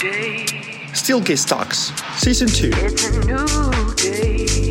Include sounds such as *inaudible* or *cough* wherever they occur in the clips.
Steelcase Talks, Season 2. It's a new day.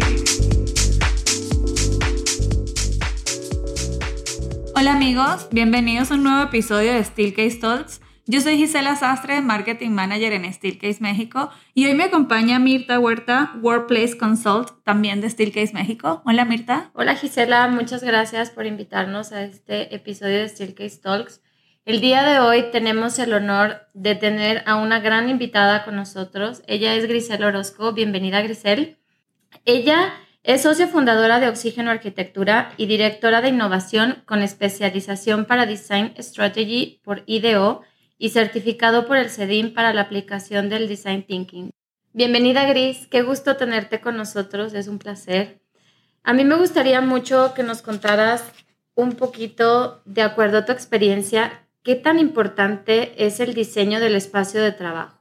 Hola amigos, bienvenidos a un nuevo episodio de Steelcase Talks. Yo soy Gisela Sastre, Marketing Manager en Steelcase México y hoy me acompaña Mirta Huerta, Workplace Consult, también de Steelcase México. Hola Mirta. Hola Gisela, muchas gracias por invitarnos a este episodio de Steelcase Talks. El día de hoy tenemos el honor de tener a una gran invitada con nosotros. Ella es Grisel Orozco. Bienvenida Grisel. Ella es socia fundadora de Oxígeno Arquitectura y directora de innovación con especialización para Design Strategy por IDEO y certificado por el CEDIM para la aplicación del Design Thinking. Bienvenida Gris, qué gusto tenerte con nosotros, es un placer. A mí me gustaría mucho que nos contaras un poquito, de acuerdo a tu experiencia, qué tan importante es el diseño del espacio de trabajo.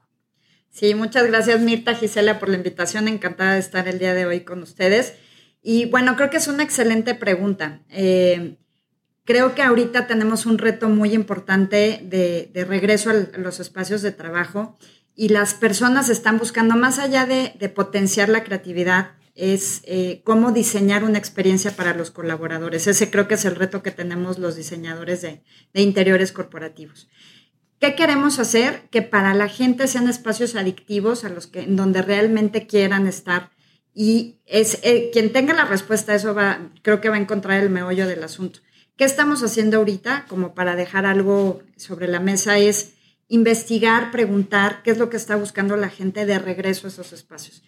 Sí, muchas gracias Mirta, Gisela, por la invitación. Encantada de estar el día de hoy con ustedes. Y bueno, creo que es una excelente pregunta. Eh, creo que ahorita tenemos un reto muy importante de, regreso a los espacios de trabajo y las personas están buscando, más allá de potenciar la creatividad, es eh, cómo diseñar una experiencia para los colaboradores. Ese creo que es el reto que tenemos los diseñadores de, de interiores corporativos. ¿Qué queremos hacer? Que para la gente sean espacios adictivos a los que, en donde realmente quieran estar. Y es eh, quien tenga la respuesta a eso va, creo que va a encontrar el meollo del asunto. ¿Qué estamos haciendo ahorita? Como para dejar algo sobre la mesa es investigar, preguntar qué es lo que está buscando la gente de regreso a esos espacios.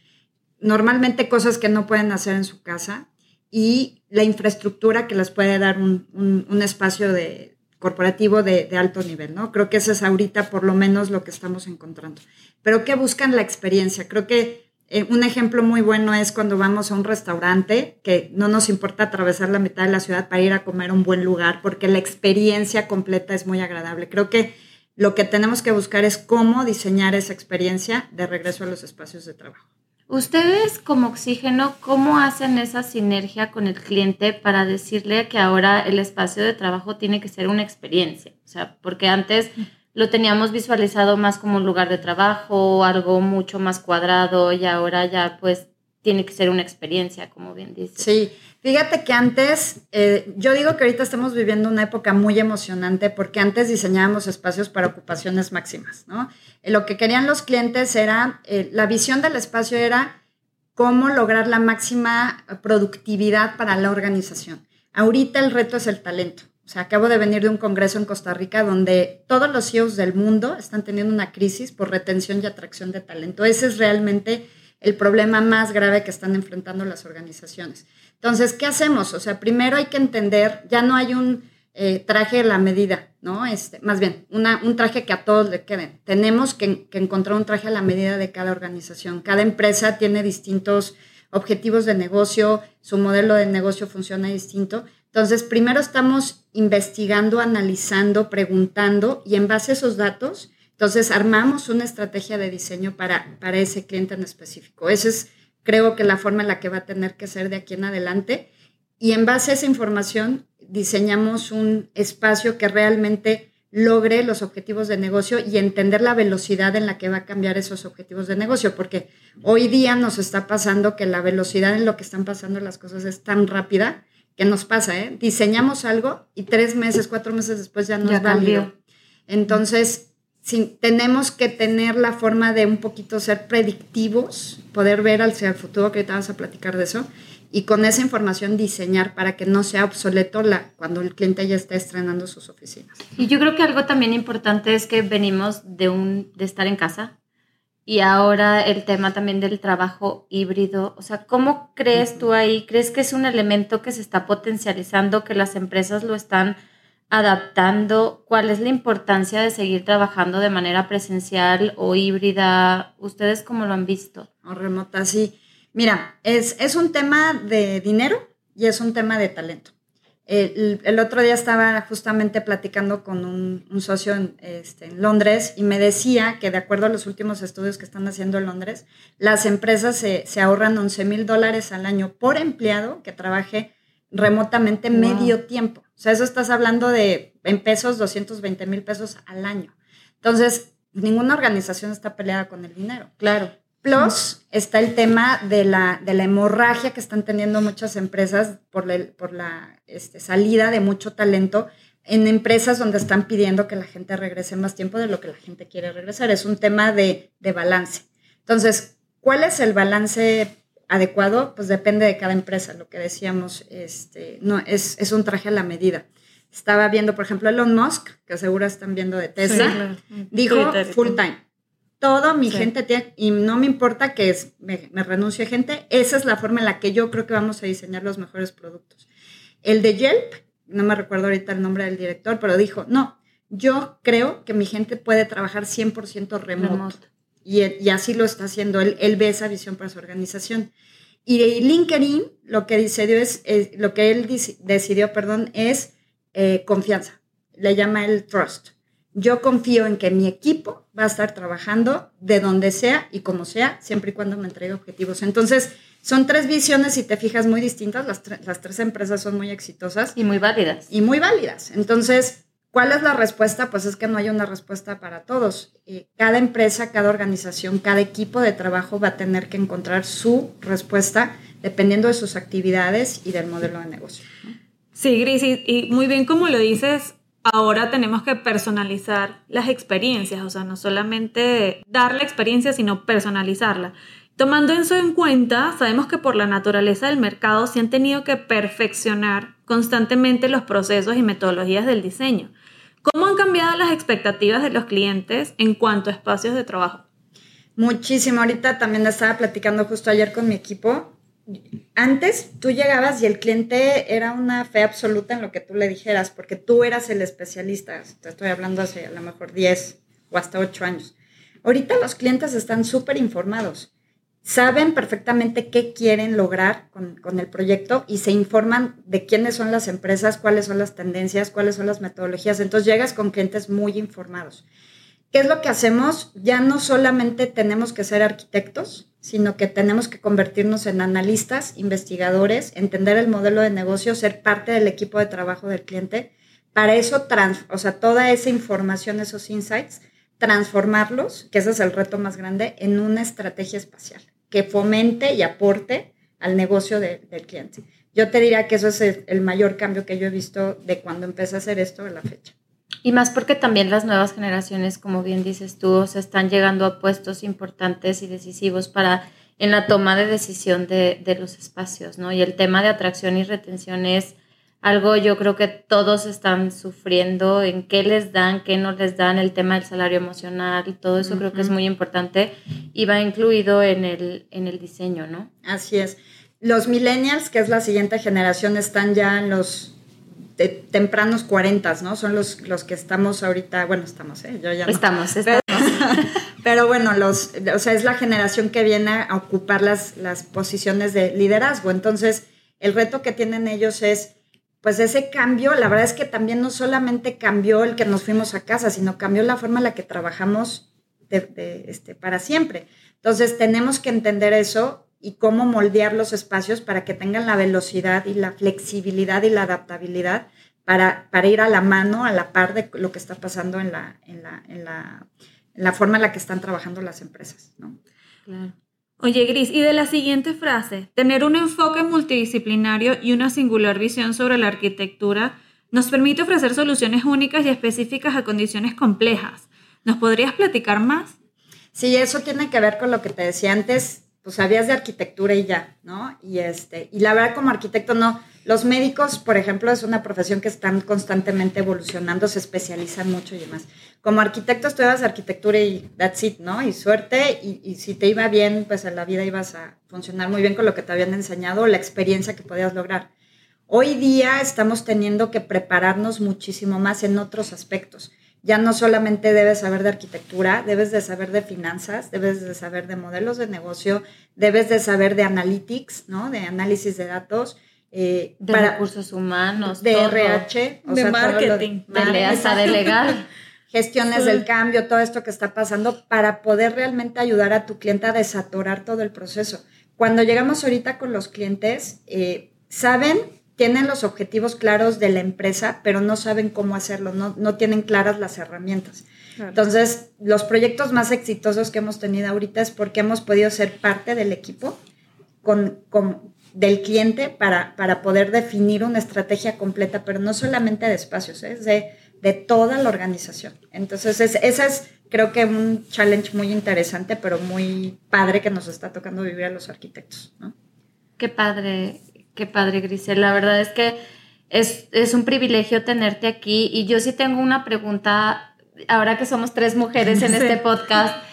Normalmente cosas que no pueden hacer en su casa y la infraestructura que les puede dar un, un, espacio de, corporativo de, alto nivel, ¿no? Creo que eso es ahorita por lo menos lo que estamos encontrando. Pero ¿qué buscan la experiencia? Creo que eh, un ejemplo muy bueno es cuando vamos a un restaurante, que no nos importa atravesar la mitad de la ciudad para ir a comer a un buen lugar, porque la experiencia completa es muy agradable. Creo que lo que tenemos que buscar es cómo diseñar esa experiencia de regreso a los espacios de trabajo. Ustedes como oxígeno, ¿cómo hacen esa sinergia con el cliente para decirle que ahora el espacio de trabajo tiene que ser una experiencia? O sea, porque antes lo teníamos visualizado más como un lugar de trabajo, algo mucho más cuadrado y ahora ya pues tiene que ser una experiencia, como bien dice. Sí, fíjate que antes, eh, yo digo que ahorita estamos viviendo una época muy emocionante porque antes diseñábamos espacios para ocupaciones máximas, ¿no? Eh, lo que querían los clientes era, eh, la visión del espacio era cómo lograr la máxima productividad para la organización. Ahorita el reto es el talento. O sea, acabo de venir de un congreso en Costa Rica donde todos los CEOs del mundo están teniendo una crisis por retención y atracción de talento. Ese es realmente el problema más grave que están enfrentando las organizaciones. Entonces, ¿qué hacemos? O sea, primero hay que entender, ya no hay un eh, traje a la medida, ¿no? Este, más bien, un traje que a todos le quede. Tenemos que encontrar un traje a la medida de cada organización. Cada empresa tiene distintos objetivos de negocio, su modelo de negocio funciona distinto. Entonces, primero estamos investigando, analizando, preguntando y en base a esos datos, entonces armamos una estrategia de diseño para, para ese cliente en específico. Esa es, creo que la forma en la que va a tener que ser de aquí en adelante. Y en base a esa información, diseñamos un espacio que realmente logre los objetivos de negocio y entender la velocidad en la que va a cambiar esos objetivos de negocio, porque hoy día nos está pasando que la velocidad en lo que están pasando las cosas es tan rápida ¿Qué nos pasa? Eh? Diseñamos algo y tres meses, cuatro meses después ya nos ya Entonces, sí, tenemos que tener la forma de un poquito ser predictivos, poder ver hacia el futuro, que ahorita vamos a platicar de eso, y con esa información diseñar para que no sea obsoleto la, cuando el cliente ya está estrenando sus oficinas. Y yo creo que algo también importante es que venimos de, un, de estar en casa, y ahora el tema también del trabajo híbrido. O sea, ¿cómo crees tú ahí? ¿Crees que es un elemento que se está potencializando, que las empresas lo están adaptando? ¿Cuál es la importancia de seguir trabajando de manera presencial o híbrida? ¿Ustedes cómo lo han visto? O remota, sí. Mira, es, es un tema de dinero y es un tema de talento. El, el, otro día estaba justamente platicando con un, un socio en, este, en, Londres y me decía que de acuerdo a los últimos estudios que están haciendo en Londres, las empresas se, se ahorran 11 mil dólares al año por empleado que trabaje remotamente wow. medio tiempo. O sea, eso estás hablando de en pesos 220 mil pesos al año. Entonces, ninguna organización está peleada con el dinero. Claro. Plus está el tema de la, de la hemorragia que están teniendo muchas empresas por la, por la este, salida de mucho talento en empresas donde están pidiendo que la gente regrese más tiempo de lo que la gente quiere regresar. Es un tema de, de balance. Entonces, ¿cuál es el balance adecuado? Pues depende de cada empresa. Lo que decíamos, este, no, es, es un traje a la medida. Estaba viendo, por ejemplo, Elon Musk, que seguro están viendo de Tesla, dijo Twitter. full time. Todo mi Sí. gente tiene, y no me importa que es, me, me renuncie gente, esa es la forma en la que yo creo que vamos a diseñar los mejores productos. El de Yelp, no me recuerdo ahorita el nombre del director, pero dijo, no, yo creo que mi gente puede trabajar 100% remoto. Remoto. Y, y así lo está haciendo, él, él ve esa visión para su organización. Y de LinkedIn lo que decidió es, es- lo que él decidió, perdón, es eh, confianza. Le llama el trust. Yo confío en que mi equipo va a estar trabajando de donde sea y como sea, siempre y cuando me entregue objetivos. Entonces, son tres visiones, si te fijas, muy distintas. Las, tre- las tres empresas son muy exitosas Y muy válidas. y muy válidas. Entonces, ¿cuál es la respuesta? Pues es que no hay una respuesta para todos. Eh, cada empresa, cada organización, cada equipo de trabajo va a tener que encontrar su respuesta dependiendo de sus actividades y del modelo de negocio. Sí, Gris, y, y muy bien como lo dices, ahora tenemos que personalizar las experiencias, o sea, no solamente dar la experiencia, sino personalizarla. Tomando eso en cuenta, sabemos que por la naturaleza del mercado se han tenido que perfeccionar constantemente los procesos y metodologías del diseño. ¿Cómo han cambiado las expectativas de los clientes en cuanto a espacios de trabajo? Muchísimo. Ahorita también estaba platicando justo ayer con mi equipo. Antes tú llegabas y el cliente era una fe absoluta en lo que tú le dijeras, porque tú eras el especialista. Te estoy hablando hace a lo mejor 10 o hasta 8 años. Ahorita los clientes están súper informados. Saben perfectamente qué quieren lograr con, con el proyecto y se informan de quiénes son las empresas, cuáles son las tendencias, cuáles son las metodologías. Entonces llegas con clientes muy informados. ¿Qué es lo que hacemos? Ya no solamente tenemos que ser arquitectos, sino que tenemos que convertirnos en analistas, investigadores, entender el modelo de negocio, ser parte del equipo de trabajo del cliente. Para eso, trans, o sea, toda esa información, esos insights, transformarlos, que ese es el reto más grande, en una estrategia espacial que fomente y aporte al negocio de- del cliente. Yo te diría que eso es el, mayor cambio que yo he visto de cuando empecé a hacer esto a la fecha. Y más porque también las nuevas generaciones, como bien dices tú, o sea, están llegando a puestos importantes y decisivos para en la toma de decisión de, de los espacios, ¿no? Y el tema de atracción y retención es algo yo creo que todos están sufriendo en qué les dan, qué no les dan, el tema del salario emocional y todo eso creo que es muy importante y va incluido en el, en el diseño, ¿no? Así es. Los millennials, que es la siguiente generación, están ya en los te- tempranos 40, ¿no? Son los, los que estamos ahorita, bueno, estamos, ¿eh? Yo ya no. Estamos, estamos. *laughs* Pero bueno, los, o sea, es la generación que viene a ocupar las, las posiciones de liderazgo. Entonces, el reto que tienen ellos es, pues ese cambio, la verdad es que también no solamente cambió el que nos fuimos a casa, sino cambió la forma en la que trabajamos este, para siempre. Entonces, tenemos que entender eso y cómo moldear los espacios para que tengan la velocidad y la flexibilidad y la adaptabilidad para, para ir a la mano, a la par de lo que está pasando en la, en la, en la, la forma en la que están trabajando las empresas. ¿no? Claro. Oye, Gris, y de la siguiente frase, tener un enfoque multidisciplinario y una singular visión sobre la arquitectura nos permite ofrecer soluciones únicas y específicas a condiciones complejas. ¿Nos podrías platicar más? Sí, eso tiene que ver con lo que te decía antes, pues sabías de arquitectura y ya, ¿no? Y este, y la verdad como arquitecto no, los médicos, por ejemplo, es una profesión que están constantemente evolucionando, se especializan mucho y demás. Como arquitecto estudias arquitectura y that's it, ¿no? Y suerte, y, y si te iba bien, pues en la vida ibas a funcionar muy bien con lo que te habían enseñado, la experiencia que podías lograr. Hoy día estamos teniendo que prepararnos muchísimo más en otros aspectos. Ya no solamente debes saber de arquitectura, debes de saber de finanzas, debes de saber de modelos de negocio, debes de saber de analytics, ¿no? De análisis de datos. Eh, De para- recursos humanos, de todo. RH, De todo lo marketing. de hasta de legal. gestiones del cambio, todo esto que está pasando, para poder realmente ayudar a tu cliente a desatorar todo el proceso. Cuando llegamos ahorita con los clientes, eh, saben, tienen los objetivos claros de la empresa, pero no saben cómo hacerlo, no, no tienen claras las herramientas. Entonces, los proyectos más exitosos que hemos tenido ahorita es porque hemos podido ser parte del equipo con, con- del cliente para, para poder definir una estrategia completa, pero no solamente de espacios, ¿eh? es de, de toda la organización. Entonces, es, esa es creo que un challenge muy interesante, pero muy padre que nos está tocando vivir a los arquitectos. ¿no? Qué padre, qué padre, Grisel. La verdad es que es, es un privilegio tenerte aquí y yo sí tengo una pregunta, ahora que somos tres mujeres en *laughs* Sí. este podcast.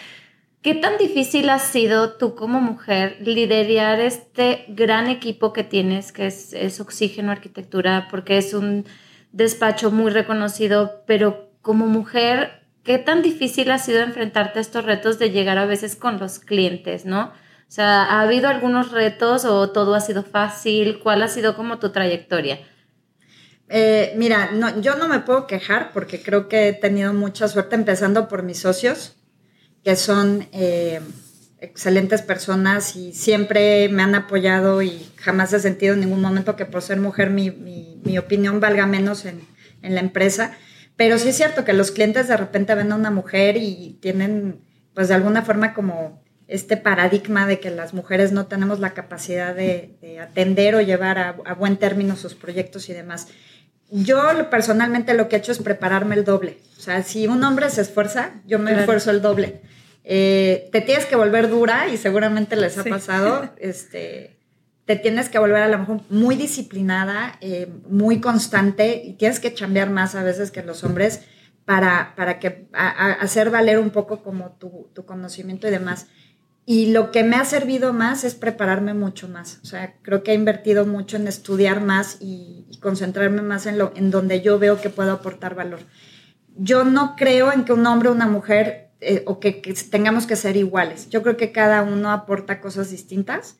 ¿Qué tan difícil ha sido tú como mujer liderar este gran equipo que tienes, que es, es Oxígeno Arquitectura, porque es un despacho muy reconocido, pero como mujer, ¿qué tan difícil ha sido enfrentarte a estos retos de llegar a veces con los clientes, no? O sea, ¿ha habido algunos retos o todo ha sido fácil? ¿Cuál ha sido como tu trayectoria? Eh, mira, no, yo no me puedo quejar porque creo que he tenido mucha suerte empezando por mis socios, que son eh, excelentes personas y siempre me han apoyado y jamás he sentido en ningún momento que por ser mujer mi, mi- opinión valga menos en, en la empresa. Pero sí es cierto que los clientes de repente ven a una mujer y tienen, pues de alguna forma como este paradigma de que las mujeres no tenemos la capacidad de, de atender o llevar a buen término sus proyectos y demás. Yo personalmente lo que he hecho es prepararme el doble. O sea, si un hombre se esfuerza, yo me Claro. esfuerzo el doble. Eh, te tienes que volver dura y seguramente les ha Sí. pasado. *laughs* Este, te tienes que volver a lo mejor muy disciplinada, eh, muy constante y tienes que chambear más a veces que los hombres para, para que, a- a- hacer valer un poco como tu, tu conocimiento y demás. Y lo que me ha servido más es prepararme mucho más. O sea, creo que he invertido mucho en estudiar más y, y concentrarme más en, lo, en donde yo veo que puedo aportar valor. Yo no creo en que un hombre o una mujer eh, o que, que tengamos que ser iguales. Yo creo que cada uno aporta cosas distintas,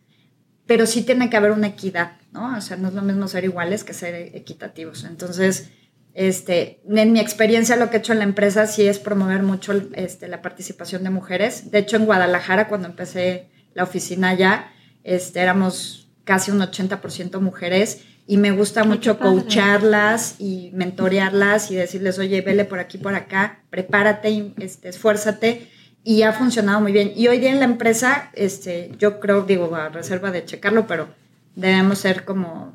pero sí tiene que haber una equidad, ¿no? O sea, no es lo mismo ser iguales que ser equitativos. Entonces, este, en mi experiencia lo que he hecho en la empresa sí es promover mucho este, la participación de mujeres. De hecho, en Guadalajara, cuando empecé la oficina ya, este, éramos casi un 80% mujeres y me gusta mucho coacharlas y mentorearlas y decirles, oye, vele por aquí, por acá, prepárate, este, esfuérzate. Y ha funcionado muy bien. Y hoy día en la empresa, este, yo creo, digo, a reserva de checarlo, pero debemos ser como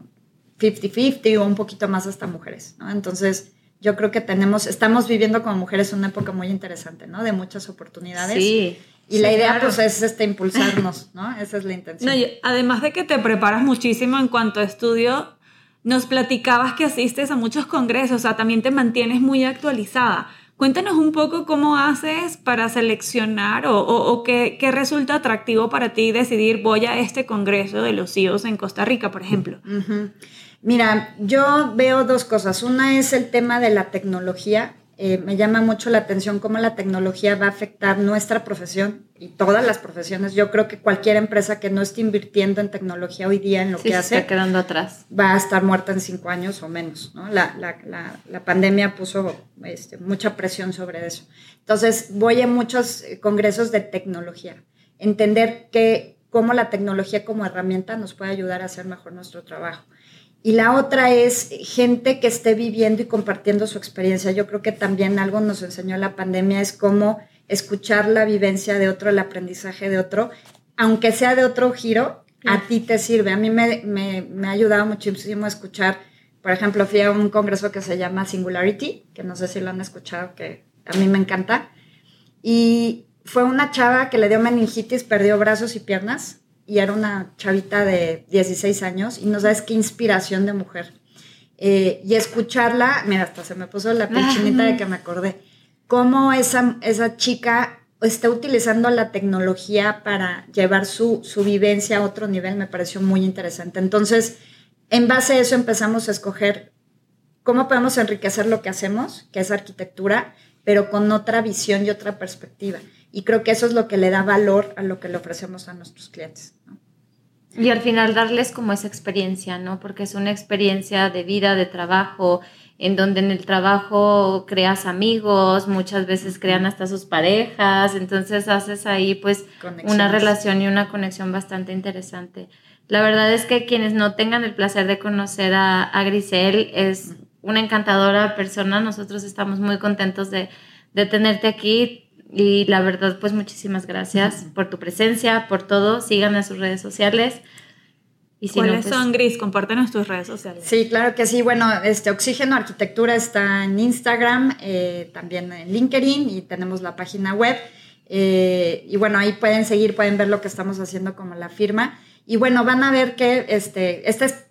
50-50 o un poquito más hasta mujeres, ¿no? Entonces, yo creo que tenemos, estamos viviendo como mujeres una época muy interesante, ¿no? De muchas oportunidades. Sí. Y la idea, claro. pues, es este, impulsarnos, ¿no? Esa es la intención. No, y además de que te preparas muchísimo en cuanto a estudio, nos platicabas que asistes a muchos congresos, o sea, también te mantienes muy actualizada. Cuéntanos un poco cómo haces para seleccionar o, o- o qué, qué resulta atractivo para ti decidir voy a este congreso de los CEOs en Costa Rica, por ejemplo. Ujú. Mira, yo veo dos cosas. Una es el tema de la tecnología. Eh, me llama mucho la atención cómo la tecnología va a afectar nuestra profesión y todas las profesiones. Yo creo que cualquier empresa que no esté invirtiendo en tecnología hoy día en lo Sí, que hace está quedando atrás. va a estar muerta en cinco años o menos. ¿no? La, la- la- la pandemia puso este, mucha presión sobre eso. Entonces, voy a muchos eh, congresos de tecnología. Entender que cómo la tecnología como herramienta nos puede ayudar a hacer mejor nuestro trabajo. Y la otra es gente que esté viviendo y compartiendo su experiencia. Yo creo que también algo nos enseñó la pandemia es cómo escuchar la vivencia de otro, el aprendizaje de otro, aunque sea de otro giro, a ti te sirve. A mí me, me, me ha ayudado muchísimo escuchar, por ejemplo, fui a un congreso que se llama Singularity, que no sé si lo han escuchado, que a mí me encanta. Y fue una chava que le dio meningitis, perdió brazos y piernas, y era una chavita de 16 años, y no sabes qué inspiración de mujer. Eh, y escucharla, mira, hasta se me puso la pinchinita de que me acordé, cómo esa, esa chica está utilizando la tecnología para llevar su, su vivencia a otro nivel, me pareció muy interesante. Entonces, en base a eso empezamos a escoger cómo podemos enriquecer lo que hacemos, que es arquitectura, pero con otra visión y otra perspectiva. Y creo que eso es lo que le da valor a lo que le ofrecemos a nuestros clientes. ¿no? Y al final darles como esa experiencia, ¿no? Porque es una experiencia de vida, de trabajo, en donde en el trabajo creas amigos, muchas veces crean hasta sus parejas, entonces haces ahí pues una relación y una conexión bastante interesante. La verdad es que quienes no tengan el placer de conocer a, a Grisel es una encantadora persona, nosotros estamos muy contentos de, de tenerte aquí. Y la verdad, pues muchísimas gracias por tu presencia, por todo. Sigan en sus redes sociales. Y si ¿Cuáles no, pues... son, Gris? Compártenos tus redes sociales. Sí, claro que sí. Bueno, este Oxígeno Arquitectura está en Instagram, eh, también en LinkedIn y tenemos la página web. Eh, y bueno, ahí pueden seguir, pueden ver lo que estamos haciendo como la firma. Y bueno, van a ver que este, esta es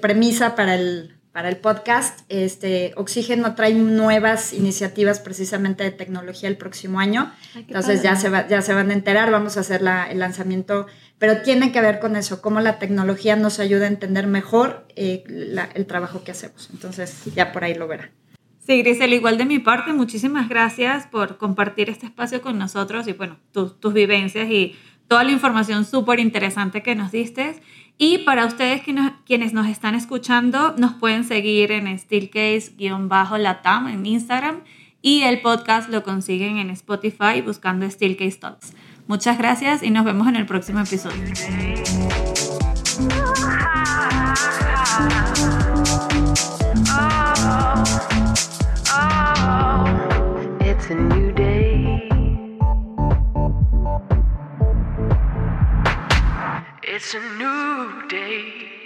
premisa para el, para el podcast. Este, Oxígeno trae nuevas iniciativas precisamente de tecnología el próximo año. Entonces ya se, ya se van a enterar, vamos a hacer la, el lanzamiento, pero tiene que ver con eso, cómo la tecnología nos ayuda a entender mejor eh, el trabajo que hacemos. Entonces ya por ahí lo verán. Sí, Grisel, igual de mi parte, muchísimas gracias por compartir este espacio con nosotros y bueno, tus vivencias y toda la información súper interesante que nos diste. Y para ustedes quienes nos están escuchando, nos pueden seguir en Steelcase-Latam en Instagram y el podcast lo consiguen en Spotify buscando Steelcase Talks. Muchas gracias y nos vemos en el próximo episodio. It's a new day.